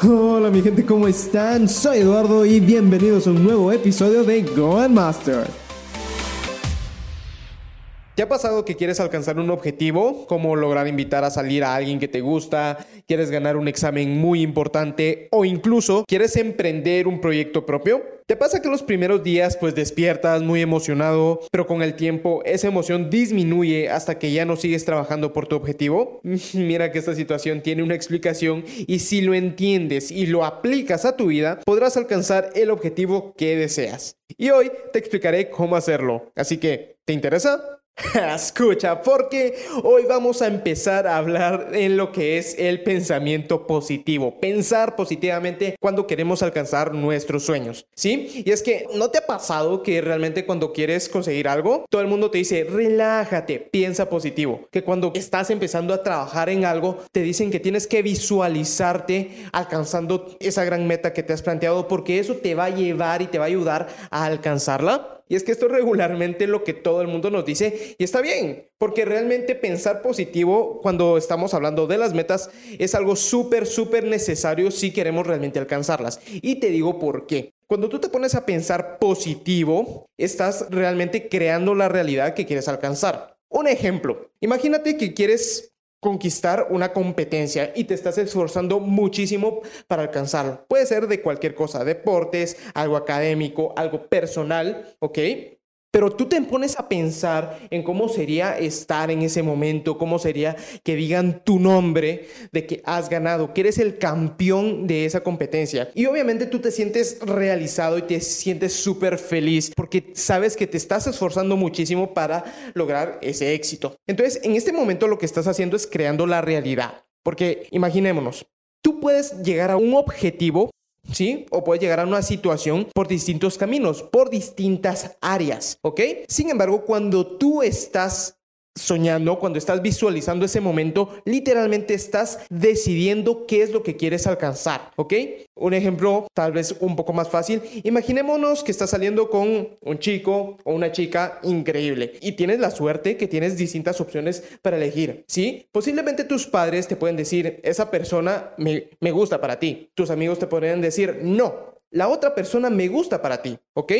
Hola mi gente, ¿cómo están? Soy Eduardo y bienvenidos a un nuevo episodio de Go and Master. ¿Te ha pasado que quieres alcanzar un objetivo, como lograr invitar a salir a alguien que te gusta, quieres ganar un examen muy importante o incluso quieres emprender un proyecto propio? ¿Te pasa que los primeros días pues despiertas muy emocionado, pero con el tiempo esa emoción disminuye hasta que ya no sigues trabajando por tu objetivo? Mira que esta situación tiene una explicación y si lo entiendes y lo aplicas a tu vida, podrás alcanzar el objetivo que deseas. Y hoy te explicaré cómo hacerlo. Así que, ¿te interesa? Escucha, porque hoy vamos a empezar a hablar en lo que es el pensamiento positivo, pensar positivamente cuando queremos alcanzar nuestros sueños, ¿sí? Y es que ¿no te ha pasado que realmente cuando quieres conseguir algo, todo el mundo te dice, relájate, piensa positivo, que cuando estás empezando a trabajar en algo, te dicen que tienes que visualizarte alcanzando esa gran meta que te has planteado porque eso te va a llevar y te va a ayudar a alcanzarla? Y es que esto es regularmente lo que todo el mundo nos dice y está bien, porque realmente pensar positivo cuando estamos hablando de las metas es algo súper, súper necesario si queremos realmente alcanzarlas. Y te digo por qué. Cuando tú te pones a pensar positivo, estás realmente creando la realidad que quieres alcanzar. Un ejemplo, imagínate que quieres conquistar una competencia y te estás esforzando muchísimo para alcanzarlo. Puede ser de cualquier cosa, deportes, algo académico, algo personal, ¿ok? Pero tú te pones a pensar en cómo sería estar en ese momento, cómo sería que digan tu nombre de que has ganado, que eres el campeón de esa competencia. Y obviamente tú te sientes realizado y te sientes súper feliz porque sabes que te estás esforzando muchísimo para lograr ese éxito. Entonces, en este momento lo que estás haciendo es creando la realidad. Porque imaginémonos, tú puedes llegar a un objetivo ¿sí? O puede llegar a una situación por distintos caminos, por distintas áreas, ¿ok? Sin embargo, cuando tú estás soñando, cuando estás visualizando ese momento, literalmente estás decidiendo qué es lo que quieres alcanzar, ¿ok? Un ejemplo tal vez un poco más fácil, imaginémonos que estás saliendo con un chico o una chica increíble y tienes la suerte que tienes distintas opciones para elegir, ¿sí? Posiblemente tus padres te pueden decir, esa persona me, me gusta para ti, tus amigos te podrían decir, no, la otra persona me gusta para ti, ¿ok?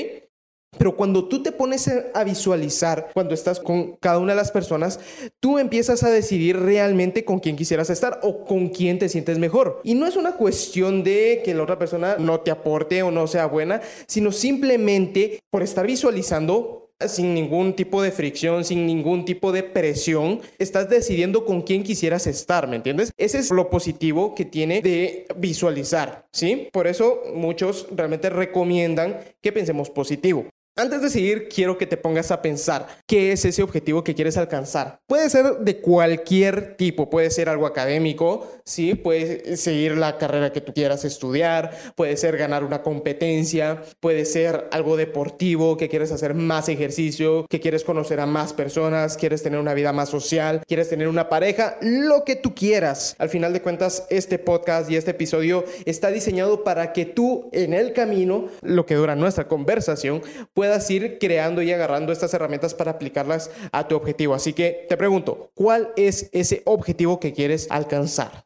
Pero cuando tú te pones a visualizar, cuando estás con cada una de las personas, tú empiezas a decidir realmente con quién quisieras estar o con quién te sientes mejor. Y no es una cuestión de que la otra persona no te aporte o no sea buena, sino simplemente por estar visualizando sin ningún tipo de fricción, sin ningún tipo de presión, estás decidiendo con quién quisieras estar, ¿me entiendes? Ese es lo positivo que tiene de visualizar, ¿sí? Por eso muchos realmente recomiendan que pensemos positivo. Antes de seguir, quiero que te pongas a pensar qué es ese objetivo que quieres alcanzar. Puede ser de cualquier tipo, puede ser algo académico, sí, puede seguir la carrera que tú quieras estudiar, puede ser ganar una competencia, puede ser algo deportivo, que quieres hacer más ejercicio, que quieres conocer a más personas, quieres tener una vida más social, quieres tener una pareja, lo que tú quieras. Al final de cuentas, este podcast y este episodio está diseñado para que tú en el camino, lo que dura nuestra conversación, puedas puedas ir creando y agarrando estas herramientas para aplicarlas a tu objetivo. Así que te pregunto, ¿cuál es ese objetivo que quieres alcanzar?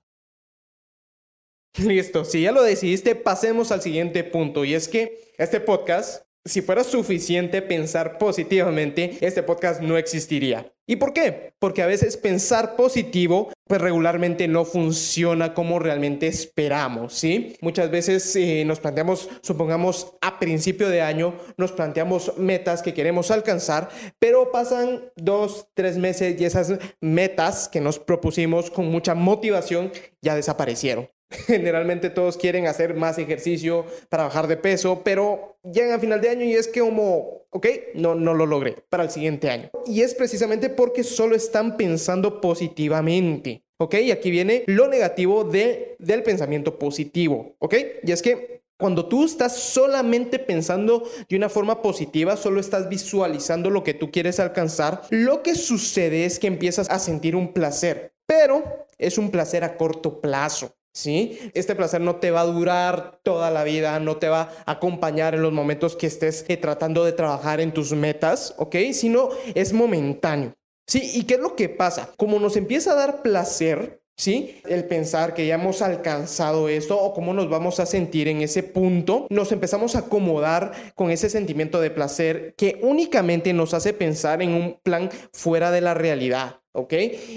Listo, si ya lo decidiste, pasemos al siguiente punto y es que este podcast si fuera suficiente pensar positivamente, este podcast no existiría. ¿Y por qué? Porque a veces pensar positivo, pues regularmente no funciona como realmente esperamos, ¿sí? Muchas veces eh, nos planteamos, supongamos a principio de año, nos planteamos metas que queremos alcanzar, pero pasan dos, tres meses y esas metas que nos propusimos con mucha motivación ya desaparecieron. Generalmente todos quieren hacer más ejercicio para bajar de peso, pero llegan a final de año y es que como, ok, no, no lo logré para el siguiente año. Y es precisamente porque solo están pensando positivamente. ¿Ok? Y aquí viene lo negativo de, del pensamiento positivo. ¿Ok? Y es que cuando tú estás solamente pensando de una forma positiva, solo estás visualizando lo que tú quieres alcanzar, lo que sucede es que empiezas a sentir un placer, pero es un placer a corto plazo. ¿Sí? Este placer no te va a durar toda la vida, no te va a acompañar en los momentos que estés eh, tratando de trabajar en tus metas, ¿ok? Sino es momentáneo. Sí, ¿y qué es lo que pasa? Como nos empieza a dar placer, ¿sí? El pensar que ya hemos alcanzado esto o cómo nos vamos a sentir en ese punto, nos empezamos a acomodar con ese sentimiento de placer que únicamente nos hace pensar en un plan fuera de la realidad. ¿Ok?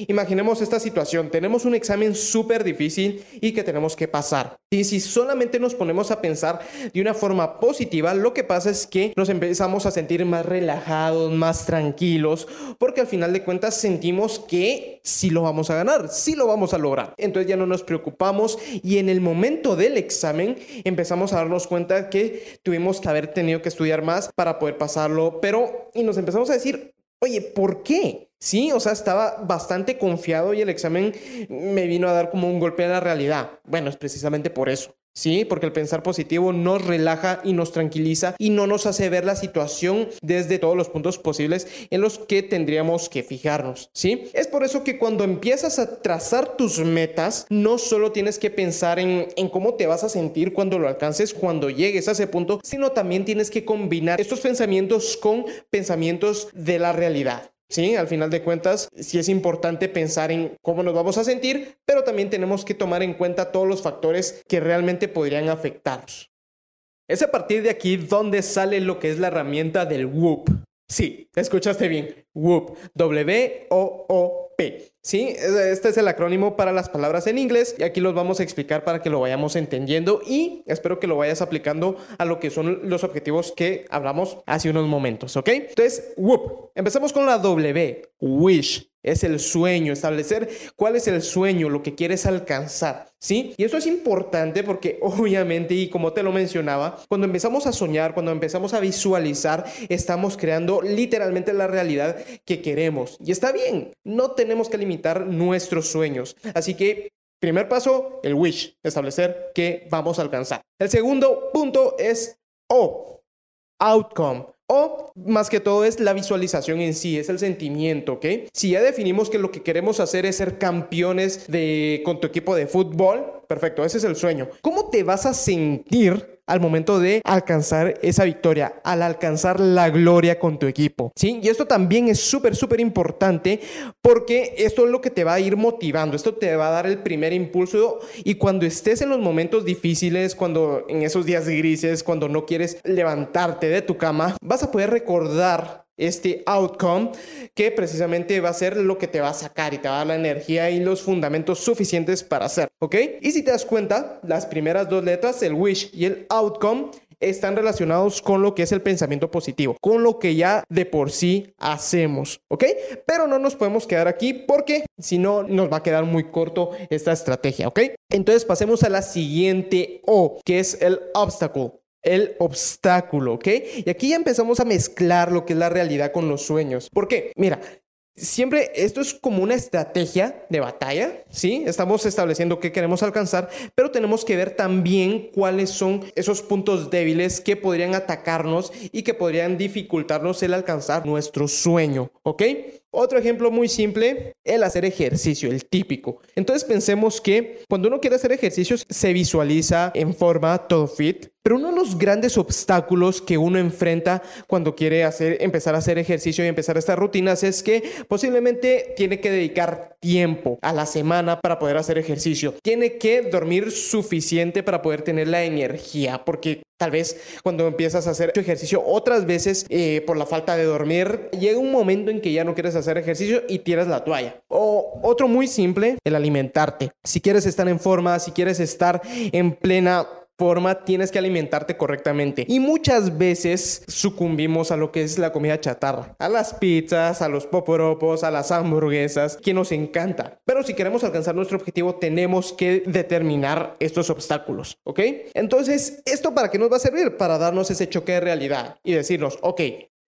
Imaginemos esta situación. Tenemos un examen súper difícil y que tenemos que pasar. Y si solamente nos ponemos a pensar de una forma positiva, lo que pasa es que nos empezamos a sentir más relajados, más tranquilos, porque al final de cuentas sentimos que sí lo vamos a ganar, sí lo vamos a lograr. Entonces ya no nos preocupamos y en el momento del examen empezamos a darnos cuenta que tuvimos que haber tenido que estudiar más para poder pasarlo, pero y nos empezamos a decir, oye, ¿por qué? Sí, o sea, estaba bastante confiado y el examen me vino a dar como un golpe a la realidad. Bueno, es precisamente por eso. Sí, porque el pensar positivo nos relaja y nos tranquiliza y no nos hace ver la situación desde todos los puntos posibles en los que tendríamos que fijarnos. Sí, es por eso que cuando empiezas a trazar tus metas, no solo tienes que pensar en, en cómo te vas a sentir cuando lo alcances, cuando llegues a ese punto, sino también tienes que combinar estos pensamientos con pensamientos de la realidad. Sí, al final de cuentas, sí es importante pensar en cómo nos vamos a sentir, pero también tenemos que tomar en cuenta todos los factores que realmente podrían afectarnos. Es a partir de aquí donde sale lo que es la herramienta del WOOP. Sí, escuchaste bien. WOOP. W-O-O-P. Sí, este es el acrónimo para las palabras en inglés y aquí los vamos a explicar para que lo vayamos entendiendo y espero que lo vayas aplicando a lo que son los objetivos que hablamos hace unos momentos, ¿ok? Entonces, WOOP. Empezamos con la W. Wish es el sueño, establecer cuál es el sueño, lo que quieres alcanzar, ¿sí? Y eso es importante porque obviamente, y como te lo mencionaba, cuando empezamos a soñar, cuando empezamos a visualizar, estamos creando literalmente la realidad que queremos. Y está bien, no tenemos que nuestros sueños. Así que Primer paso, el wish, establecer qué vamos a alcanzar. El segundo punto es O, outcome. O más que todo es la visualización en sí, es el sentimiento, ¿ok? Si ya definimos que lo que queremos hacer es ser campeones de, con tu equipo de fútbol, perfecto, ese es el sueño. ¿Cómo te vas a sentir al momento de alcanzar esa victoria, al alcanzar la gloria con tu equipo. ¿sí? Y esto también es súper, súper importante porque esto es lo que te va a ir motivando, esto te va a dar el primer impulso y cuando estés en los momentos difíciles, cuando en esos días grises, cuando no quieres levantarte de tu cama, vas a poder recordar este outcome que precisamente va a ser lo que te va a sacar y te va a dar la energía y los fundamentos suficientes para hacer, ¿ok? Y si te das cuenta, las primeras dos letras, el wish y el outcome, están relacionados con lo que es el pensamiento positivo, con lo que ya de por sí hacemos, ¿ok? Pero no nos podemos quedar aquí porque si no nos va a quedar muy corto esta estrategia, ¿ok? Entonces pasemos a la siguiente O, que es el obstacle el obstáculo, ¿ok? Y aquí ya empezamos a mezclar lo que es la realidad con los sueños. ¿Por qué? Mira, Siempre esto es como una estrategia de batalla, ¿sí? Estamos estableciendo qué queremos alcanzar, pero tenemos que ver también cuáles son esos puntos débiles que podrían atacarnos y que podrían dificultarnos el alcanzar nuestro sueño, ¿ok? Otro ejemplo muy simple, el hacer ejercicio, el típico. Entonces pensemos que cuando uno quiere hacer ejercicios se visualiza en forma todo fit, pero uno de los grandes obstáculos que uno enfrenta cuando quiere hacer, empezar a hacer ejercicio y empezar estas rutinas es que posiblemente tiene que dedicar tiempo a la semana para poder hacer ejercicio. Tiene que dormir suficiente para poder tener la energía, porque Tal vez cuando empiezas a hacer ejercicio otras veces eh, por la falta de dormir, llega un momento en que ya no quieres hacer ejercicio y tiras la toalla. O otro muy simple, el alimentarte. Si quieres estar en forma, si quieres estar en plena forma tienes que alimentarte correctamente. Y muchas veces sucumbimos a lo que es la comida chatarra, a las pizzas, a los poporopos, a las hamburguesas, que nos encanta. Pero si queremos alcanzar nuestro objetivo, tenemos que determinar estos obstáculos, ¿ok? Entonces, ¿esto para qué nos va a servir? Para darnos ese choque de realidad y decirnos, ok,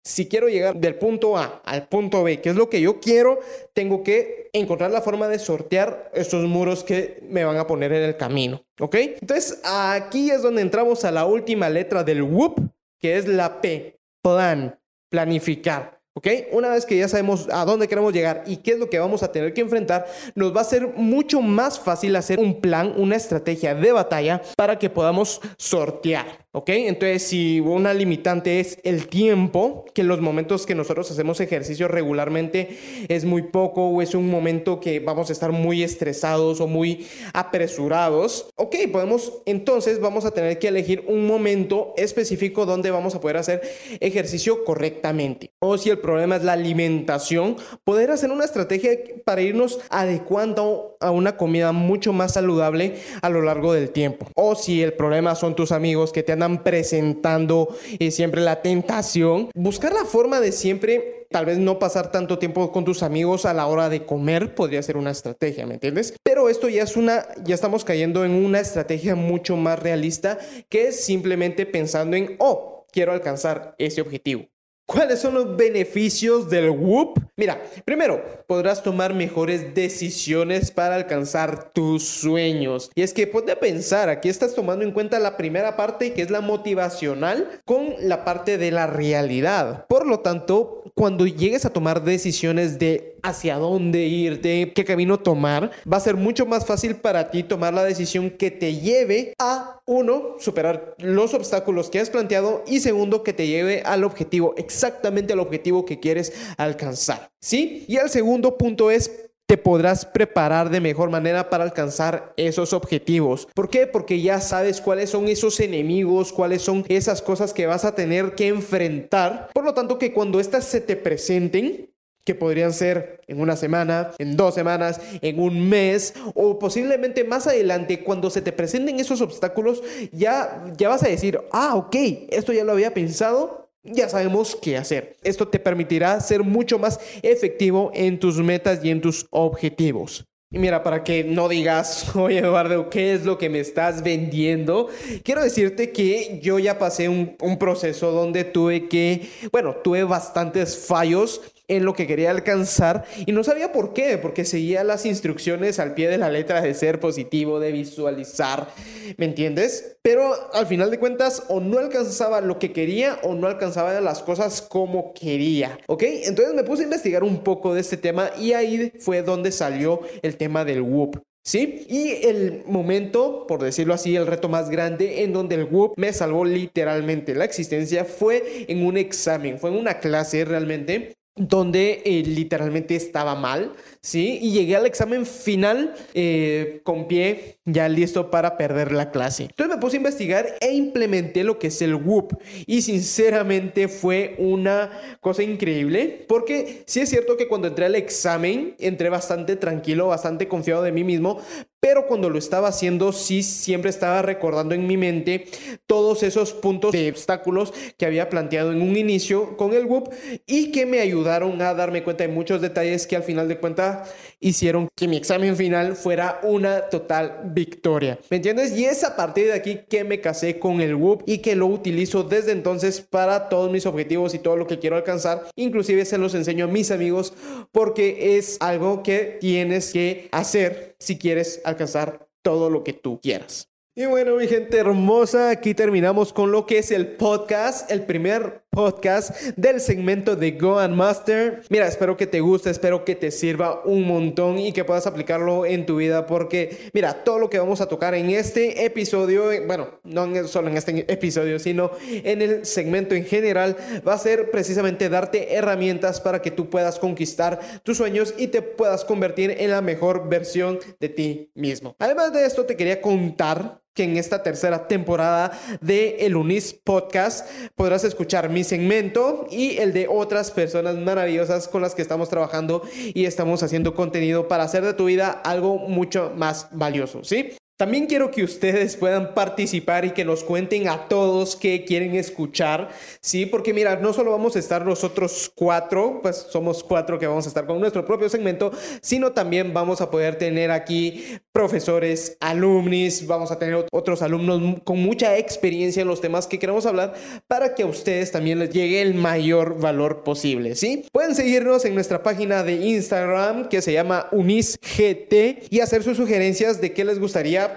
si quiero llegar del punto A al punto B, que es lo que yo quiero, tengo que encontrar la forma de sortear estos muros que me van a poner en el camino. ¿Ok? Entonces aquí es donde entramos a la última letra del WOOP, que es la P. Plan, planificar. ¿Ok? Una vez que ya sabemos a dónde queremos llegar y qué es lo que vamos a tener que enfrentar, nos va a ser mucho más fácil hacer un plan, una estrategia de batalla para que podamos sortear. ¿Ok? Entonces, si una limitante es el tiempo, que en los momentos que nosotros hacemos ejercicio regularmente es muy poco o es un momento que vamos a estar muy estresados o muy apresurados, ok, podemos, entonces vamos a tener que elegir un momento específico donde vamos a poder hacer ejercicio correctamente. O si el problema es la alimentación, poder hacer una estrategia para irnos adecuando a una comida mucho más saludable a lo largo del tiempo. O si el problema son tus amigos que te andan presentando y siempre la tentación, buscar la forma de siempre tal vez no pasar tanto tiempo con tus amigos a la hora de comer podría ser una estrategia, ¿me entiendes? Pero esto ya es una, ya estamos cayendo en una estrategia mucho más realista que simplemente pensando en, oh, quiero alcanzar ese objetivo. ¿Cuáles son los beneficios del Whoop? Mira, primero, podrás tomar mejores decisiones para alcanzar tus sueños. Y es que ponte a pensar, aquí estás tomando en cuenta la primera parte que es la motivacional con la parte de la realidad. Por lo tanto, cuando llegues a tomar decisiones de hacia dónde irte, qué camino tomar, va a ser mucho más fácil para ti tomar la decisión que te lleve a, uno, superar los obstáculos que has planteado y segundo, que te lleve al objetivo, exactamente al objetivo que quieres alcanzar. ¿Sí? Y el segundo punto es te podrás preparar de mejor manera para alcanzar esos objetivos. ¿Por qué? Porque ya sabes cuáles son esos enemigos, cuáles son esas cosas que vas a tener que enfrentar. Por lo tanto, que cuando estas se te presenten, que podrían ser en una semana, en dos semanas, en un mes o posiblemente más adelante cuando se te presenten esos obstáculos, ya, ya vas a decir, ah, ok, esto ya lo había pensado, ya sabemos qué hacer. Esto te permitirá ser mucho más efectivo en tus metas y en tus objetivos. Y mira, para que no digas, oye Eduardo, ¿qué es lo que me estás vendiendo? Quiero decirte que yo ya pasé un, un proceso donde tuve que, bueno, tuve bastantes fallos en lo que quería alcanzar y no sabía por qué, porque seguía las instrucciones al pie de la letra de ser positivo, de visualizar, ¿me entiendes? Pero al final de cuentas o no alcanzaba lo que quería o no alcanzaba las cosas como quería, ¿ok? Entonces me puse a investigar un poco de este tema y ahí fue donde salió el tema del Whoop. ¿Sí? Y el momento, por decirlo así, el reto más grande en donde el Whoop me salvó literalmente la existencia fue en un examen, fue en una clase realmente donde eh, literalmente estaba mal, ¿sí? Y llegué al examen final eh, con pie ya listo para perder la clase. Entonces me puse a investigar e implementé lo que es el Whoop. Y sinceramente fue una cosa increíble, porque sí es cierto que cuando entré al examen, entré bastante tranquilo, bastante confiado de mí mismo, pero cuando lo estaba haciendo, sí siempre estaba recordando en mi mente todos esos puntos de obstáculos que había planteado en un inicio con el Whoop y que me ayudaron a darme cuenta de muchos detalles que al final de cuentas hicieron que mi examen final fuera una total victoria. ¿Me entiendes? Y es a partir de aquí que me casé con el Whoop y que lo utilizo desde entonces para todos mis objetivos y todo lo que quiero alcanzar. Inclusive se los enseño a mis amigos porque es algo que tienes que hacer si quieres alcanzar todo lo que tú quieras. Y bueno, mi gente hermosa, aquí terminamos con lo que es el podcast, el primer podcast del segmento de Go and Master. Mira, espero que te guste, espero que te sirva un montón y que puedas aplicarlo en tu vida porque, mira, todo lo que vamos a tocar en este episodio, bueno, no solo en este episodio, sino en el segmento en general, va a ser precisamente darte herramientas para que tú puedas conquistar tus sueños y te puedas convertir en la mejor versión de ti mismo. Además de esto, te quería contar que en esta tercera temporada de El Unis Podcast podrás escuchar mi segmento y el de otras personas maravillosas con las que estamos trabajando y estamos haciendo contenido para hacer de tu vida algo mucho más valioso, ¿sí? También quiero que ustedes puedan participar y que nos cuenten a todos qué quieren escuchar, ¿sí? Porque mira, no solo vamos a estar nosotros cuatro, pues somos cuatro que vamos a estar con nuestro propio segmento, sino también vamos a poder tener aquí profesores, alumnis, vamos a tener otros alumnos con mucha experiencia en los temas que queremos hablar para que a ustedes también les llegue el mayor valor posible, ¿sí? Pueden seguirnos en nuestra página de Instagram que se llama UnisGT y hacer sus sugerencias de qué les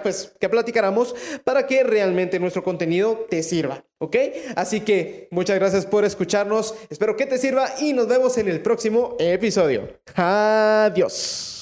pues que platicáramos para que realmente nuestro contenido te sirva, ¿ok? Así que muchas gracias por escucharnos, espero que te sirva y nos vemos en el próximo episodio. Adiós.